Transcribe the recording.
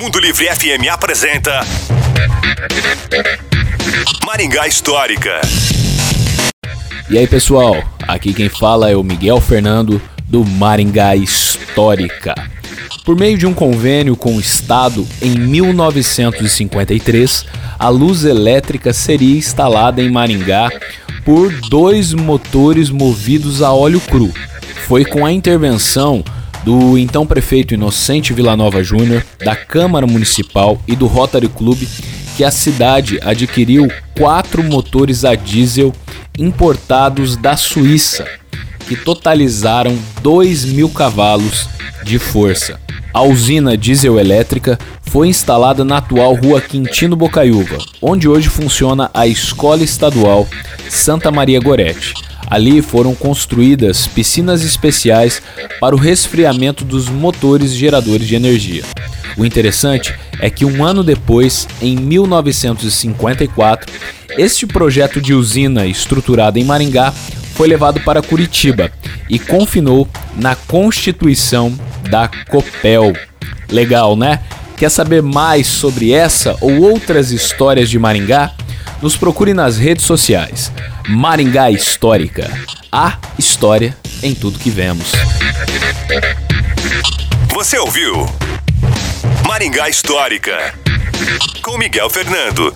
Mundo Livre FM apresenta Maringá Histórica. E aí pessoal, aqui quem fala é o Miguel Fernando do Maringá Histórica. Por meio de um convênio com o Estado, em 1953, a luz elétrica seria instalada em Maringá por dois motores movidos a óleo cru. Foi com a intervenção do então prefeito Inocente Villanova Júnior, da Câmara Municipal e do Rotary Club que a cidade adquiriu quatro motores a diesel importados da Suíça, que totalizaram 2 mil cavalos de força. A usina diesel elétrica foi instalada na atual rua Quintino Bocaiúva, onde hoje funciona a Escola Estadual Santa Maria Goretti Ali foram construídas piscinas especiais para o resfriamento dos motores geradores de energia. O interessante é que um ano depois, em 1954, este projeto de usina estruturada em Maringá foi levado para Curitiba e confinou na constituição da Copel. Legal, né? Quer saber mais sobre essa ou outras histórias de Maringá? Nos procure nas redes sociais. Maringá Histórica. A história em tudo que vemos. Você ouviu? Maringá Histórica. Com Miguel Fernando.